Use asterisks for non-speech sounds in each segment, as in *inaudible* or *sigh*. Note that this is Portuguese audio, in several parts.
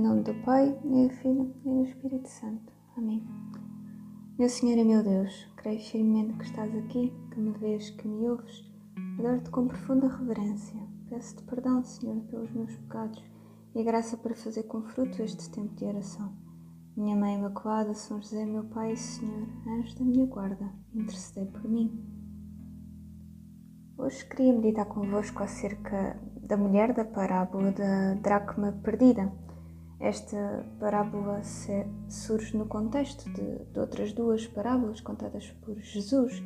Em nome do Pai, e do Filho e do Espírito Santo. Amém. Meu Senhor e meu Deus, creio firmemente que estás aqui, que me vês, que me ouves. Adoro-te com profunda reverência. Peço-te perdão, Senhor, pelos meus pecados e a graça para fazer com fruto este tempo de oração. Minha Mãe Imaculada, São José, meu Pai e Senhor, anjo da minha guarda, intercedei por mim. Hoje queria meditar convosco acerca da mulher da parábola da dracma perdida. Esta parábola surge no contexto de, de, outras duas parábolas contadas por Jesus,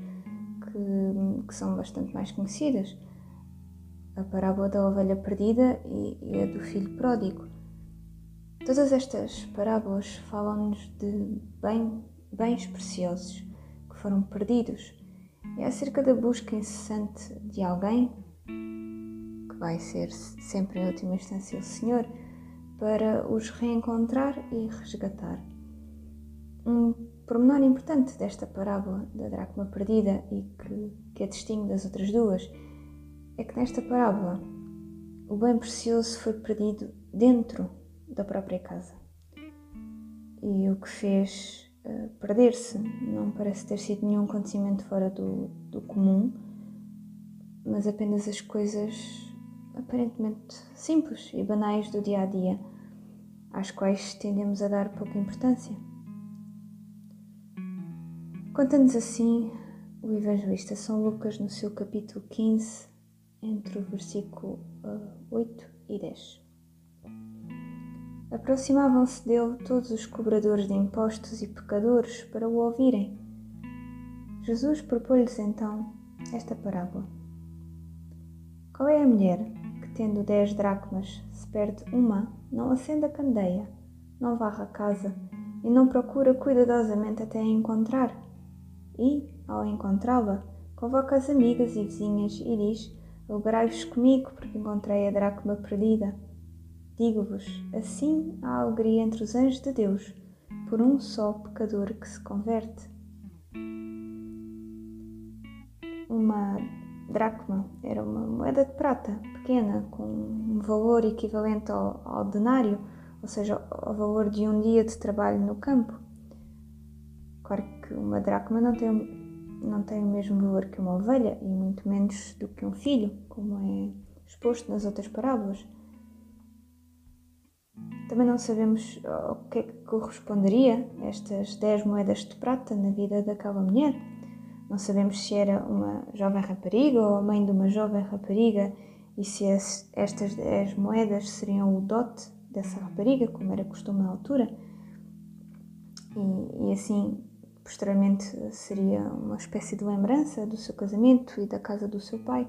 que, que, são bastante mais conhecidas: a parábola da ovelha perdida e, e a do filho pródigo. Todas estas parábolas falam-nos de bem, bens preciosos que foram perdidos. É acerca da busca incessante de alguém que vai ser sempre em última instância o Senhor, para os reencontrar e resgatar. Um pormenor importante desta parábola da dracma perdida e que, que a distingue das outras duas é que nesta parábola o bem precioso foi perdido dentro da própria casa. E o que fez uh, perder-se não parece ter sido nenhum acontecimento fora do, do comum, mas apenas as coisas aparentemente simples e banais do dia a dia, às quais tendemos a dar pouca importância. Conta-nos assim o evangelista São Lucas no seu capítulo 15, entre o versículo 8 e 10. Aproximavam-se dele todos os cobradores de impostos e pecadores para o ouvirem. Jesus propôs-lhes então esta parábola. Qual é a mulher tendo dez dracmas, se perde uma, não acende a candeia, não varra a casa e não procura cuidadosamente até a encontrar. E, ao encontrá-la, convoca as amigas e vizinhas e diz: Alegrai-vos comigo, porque encontrei a dracma perdida. Digo-vos, assim há alegria entre os anjos de Deus, por um só pecador que se converte. Uma dracma era uma moeda de prata pequena, com um valor equivalente ao, ao denário, ou seja, ao valor de um dia de trabalho no campo. Claro que uma dracma não tem, não tem o mesmo valor que uma ovelha e muito menos do que um filho, como é exposto nas outras parábolas. Também não sabemos ao que é que corresponderia estas 10 moedas de prata na vida daquela mulher. Não sabemos se era uma jovem rapariga ou a mãe de uma jovem rapariga e se estas 10 moedas seriam o dote dessa rapariga, como era costume na altura. E, e assim, posteriormente, seria uma espécie de lembrança do seu casamento e da casa do seu pai.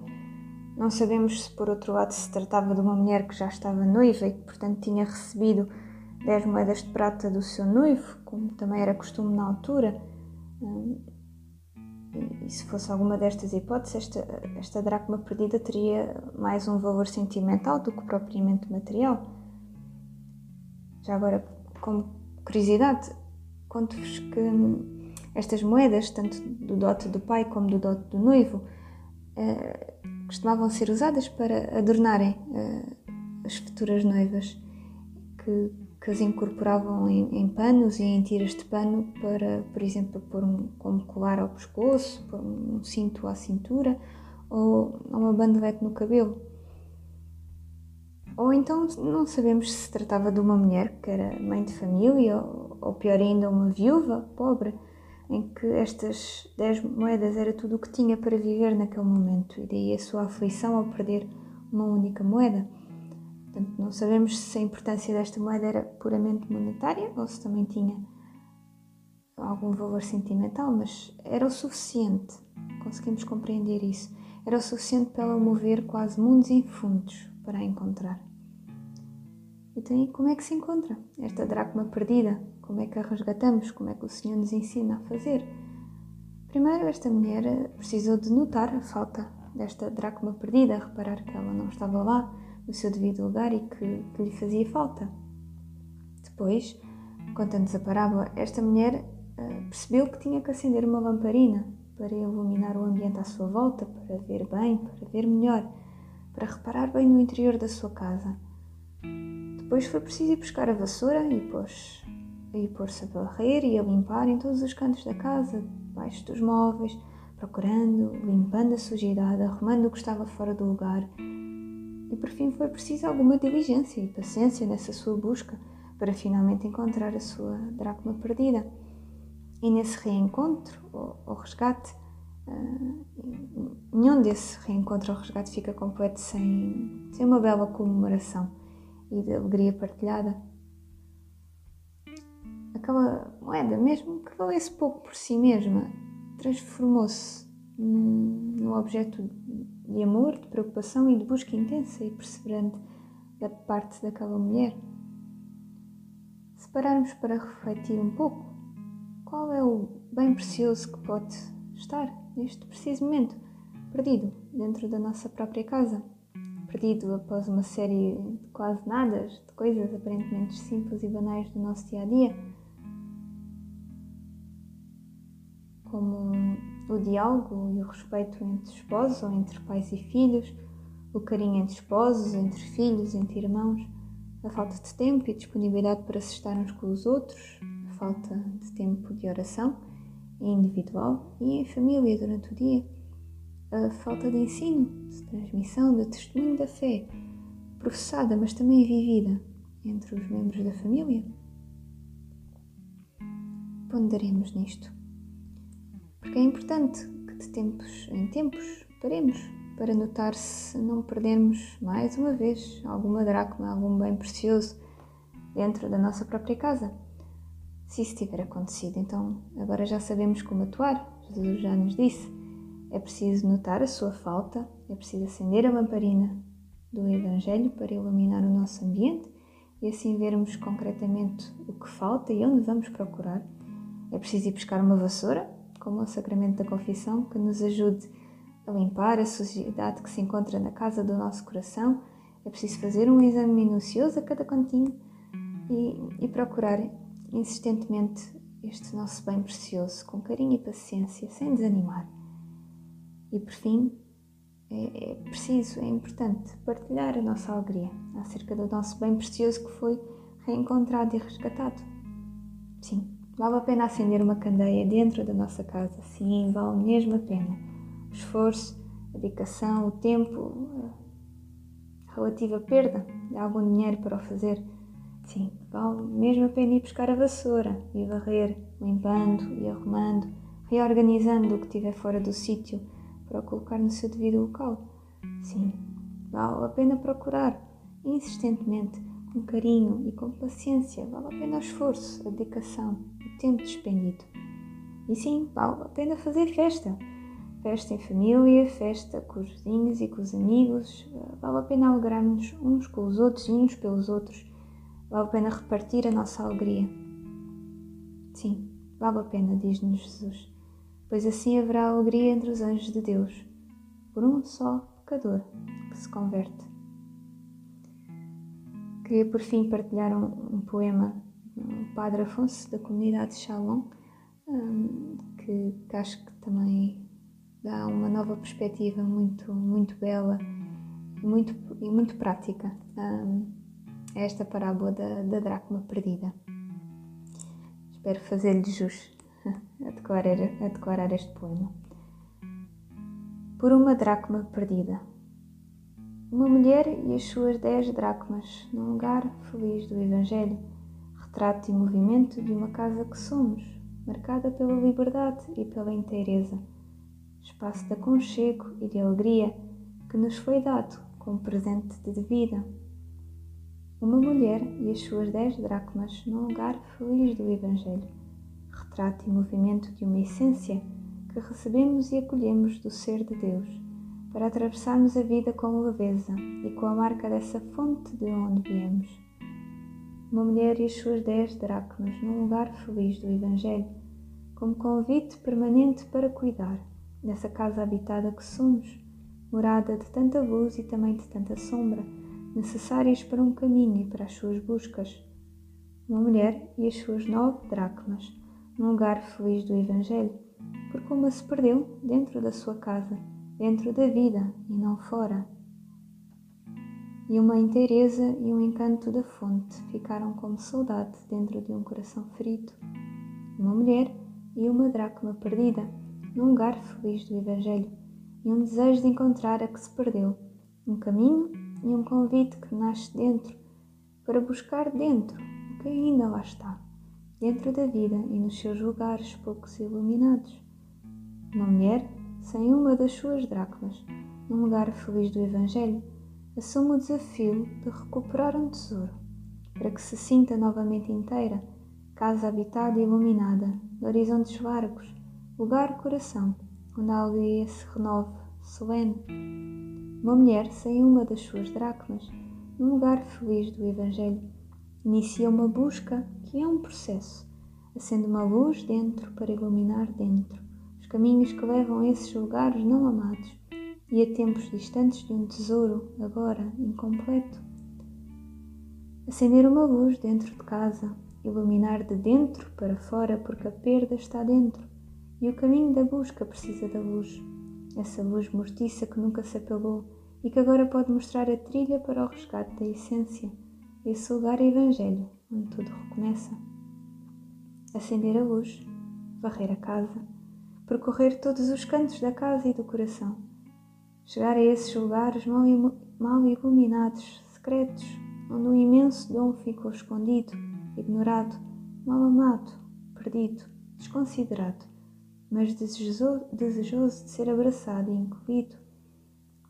Não sabemos se, por outro lado, se tratava de uma mulher que já estava noiva e que, portanto, tinha recebido 10 moedas de prata do seu noivo, como também era costume na altura. E, se fosse alguma destas hipóteses, esta, esta dracma perdida teria mais um valor sentimental do que propriamente material. Já agora, como curiosidade, conto-vos que estas moedas, tanto do dote do pai como do dote do noivo, eh, costumavam ser usadas para adornarem eh, as futuras noivas, que que as incorporavam em, em, panos e em tiras de pano para, por exemplo, pôr um, como colar ao pescoço, pôr um cinto à cintura ou uma bandelete no cabelo. Ou então não sabemos se se tratava de uma mulher que era mãe de família ou, ou pior ainda, uma viúva pobre, em que estas 10 moedas era tudo o que tinha para viver naquele momento e daí a sua aflição ao perder uma única moeda. Portanto, não sabemos se a importância desta moeda era puramente monetária ou se também tinha algum valor sentimental, mas era o suficiente, conseguimos compreender isso. Era o suficiente para ela mover quase mundos infundos para a encontrar. Então, e como é que se encontra esta dracma perdida? Como é que a resgatamos? Como é que o Senhor nos ensina a fazer? Primeiro, esta mulher precisou de notar a falta desta dracma perdida, reparar que ela não estava lá, no seu devido lugar e que, que lhe fazia falta. Depois, contando-nos a parábola, esta mulher uh, percebeu que tinha que acender uma lamparina para iluminar o ambiente à sua volta, para ver bem, para ver melhor, para reparar bem no interior da sua casa. Depois foi preciso ir buscar a vassoura e pôs e pôr-se a varrer e a limpar em todos os cantos da casa, debaixo dos móveis, procurando, limpando a sujidade, arrumando o que estava fora do lugar. E por fim foi preciso alguma diligência e paciência nessa sua busca para finalmente encontrar a sua dracma perdida. E nesse reencontro, ou, resgate, uh, nenhum desse reencontro ou resgate fica completo sem, sem uma bela comemoração e de alegria partilhada aquela moeda, mesmo que valesse pouco por si mesma, transformou-se num, objeto de amor, de preocupação e de busca intensa e perseverante da parte daquela mulher. Se pararmos para refletir um pouco, qual é o bem precioso que pode estar neste preciso momento, perdido dentro da nossa própria casa? Perdido após uma série de quase nadas, de coisas aparentemente simples e banais do nosso dia a dia? como o diálogo e o respeito entre esposos ou entre pais e filhos, o carinho entre esposos, entre filhos, entre irmãos, a falta de tempo e disponibilidade para se estar uns com os outros, a falta de tempo de oração individual e em família durante o dia, a falta de ensino, de transmissão, de testemunho da fé, professada mas também vivida entre os membros da família. Ponderemos nisto. Porque é importante que de tempos em tempos paremos para notar se não perdermos mais uma vez alguma dracma, algum bem precioso dentro da nossa própria casa. Se isso tiver acontecido, então agora já sabemos como atuar. Jesus já nos disse. É preciso notar a sua falta, é preciso acender a lamparina do Evangelho para iluminar o nosso ambiente e assim vermos concretamente o que falta e onde vamos procurar. É preciso ir buscar uma vassoura como o sacramento da confissão, que nos ajude a limpar a sujidade que se encontra na casa do nosso coração. É preciso fazer um exame minucioso a cada cantinho e, e procurar insistentemente este nosso bem precioso, com carinho e paciência, sem desanimar. E por fim, é, é, preciso, é importante partilhar a nossa alegria acerca do nosso bem precioso que foi reencontrado e resgatado. Sim, Vale a pena acender uma candeia dentro da nossa casa, sim, vale mesmo a pena. O esforço, a dedicação, o tempo, a relativa perda de algum dinheiro para o fazer, sim, vale mesmo a pena ir buscar a vassoura e varrer, limpando e arrumando, reorganizando o que estiver fora do sítio para o colocar no seu devido local. Sim, vale a pena procurar insistentemente, com carinho e com paciência, vale a pena o esforço, a dedicação tempo despendido. E sim, vale a pena fazer festa. Festa em família, festa com os vizinhos e com os amigos. Vale a pena alegrar-nos uns com os outros e uns pelos outros. Vale a pena repartir a nossa alegria. Sim, vale a pena, diz-nos Jesus, pois assim haverá alegria entre os anjos de Deus, por um só pecador que se converte. Queria por fim partilhar um, um poema o Padre Afonso da comunidade de Shalom, que, que, acho que também dá uma nova perspectiva muito, muito bela muito, e muito prática a esta parábola da, da dracma perdida. Espero fazer-lhe jus *laughs* a declarar, a declarar este poema. Por uma dracma perdida. Uma mulher e as suas dez dracmas num lugar feliz do Evangelho retrato e movimento de uma casa que somos, marcada pela liberdade e pela inteireza, espaço de aconchego e de alegria que nos foi dado como presente de vida. Uma mulher e as suas dez dracmas num lugar feliz do Evangelho, retrato e movimento de uma essência que recebemos e acolhemos do ser de Deus, para atravessarmos a vida com leveza e com a marca dessa fonte de onde viemos uma mulher e as suas dez dracmas num lugar feliz do Evangelho, como convite permanente para cuidar dessa casa habitada que somos, morada de tanta luz e também de tanta sombra, necessárias para um caminho e para as suas buscas. Uma mulher e as suas nove dracmas num lugar feliz do Evangelho, porque uma se perdeu dentro da sua casa, dentro da vida e não fora. E uma inteireza e um encanto da fonte ficaram como saudade dentro de um coração ferido. Uma mulher e uma dracma perdida, num lugar feliz do Evangelho, e um desejo de encontrar a que se perdeu, um caminho e um convite que nasce dentro, para buscar dentro o que ainda lá está, dentro da vida e nos seus lugares poucos iluminados. Uma mulher sem uma das suas dracmas, num lugar feliz do Evangelho, assume o desafio de recuperar um tesouro, para que se sinta novamente inteira, casa habitada e iluminada, de horizontes largos, lugar-coração, onde a alegria se renove, solene. Uma mulher sem uma das suas dracmas, num lugar feliz do Evangelho, inicia uma busca que é um processo, acende uma luz dentro para iluminar dentro os caminhos que levam a esses lugares não amados e a tempos distantes de um tesouro, agora incompleto. Acender uma luz dentro de casa, iluminar de dentro para fora, porque a perda está dentro e o caminho da busca precisa da luz. Essa luz mortiça que nunca se apagou e que agora pode mostrar a trilha para o resgate da essência. Esse lugar é Evangelho, onde tudo recomeça. Acender a luz, varrer a casa, percorrer todos os cantos da casa e do coração chegar a esses lugares mal, mal iluminados, secretos, onde um imenso dom ficou escondido, ignorado, mal amado, perdido, desconsiderado, mas desejoso, desejoso de ser abraçado e incluído.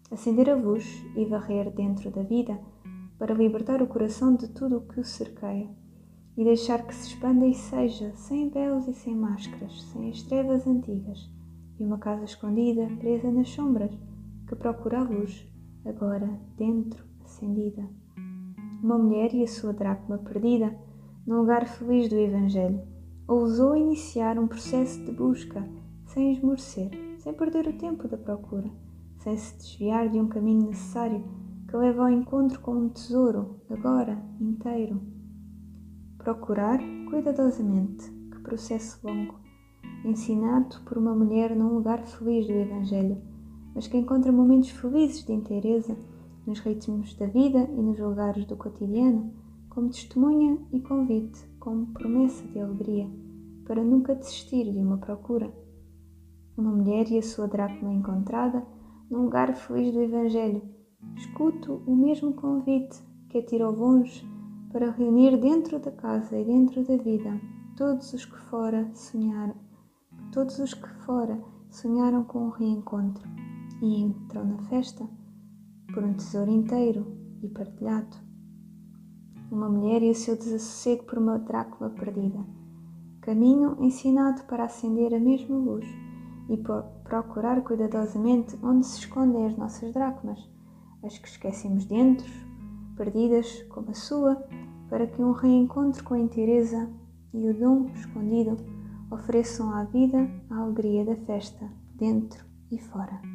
Acender a luz e varrer dentro da vida para libertar o coração de tudo o que o cerqueia e deixar que se expanda e seja sem véus e sem máscaras, sem as trevas antigas e uma casa escondida, presa nas sombras que procura a luz, agora dentro, acendida. Uma mulher e a sua dracma perdida, num lugar feliz do Evangelho, ousou iniciar um processo de busca, sem esmorecer, sem perder o tempo da procura, sem se desviar de um caminho necessário que leva ao encontro com um tesouro, agora inteiro. Procurar cuidadosamente, que processo longo, ensinado por uma mulher num lugar feliz do Evangelho mas que encontra momentos felizes de inteireza nos ritmos da vida e nos lugares do cotidiano, como testemunha e convite, como promessa de alegria, para nunca desistir de uma procura. Uma mulher e a sua dracma encontrada num lugar feliz do Evangelho, escuto o mesmo convite que a tirou longe para reunir dentro da casa e dentro da vida todos os que fora sonharam, todos os que fora sonharam com o reencontro e entrou na festa por um tesouro inteiro e partilhado. Uma mulher e o seu desassossego por uma Drácula perdida. Caminho ensinado para acender a mesma luz e procurar cuidadosamente onde se escondem as nossas dracmas, as que esquecemos dentro, perdidas como a sua, para que um reencontro com a inteireza e o dom escondido ofereçam à vida a alegria da festa, dentro e fora.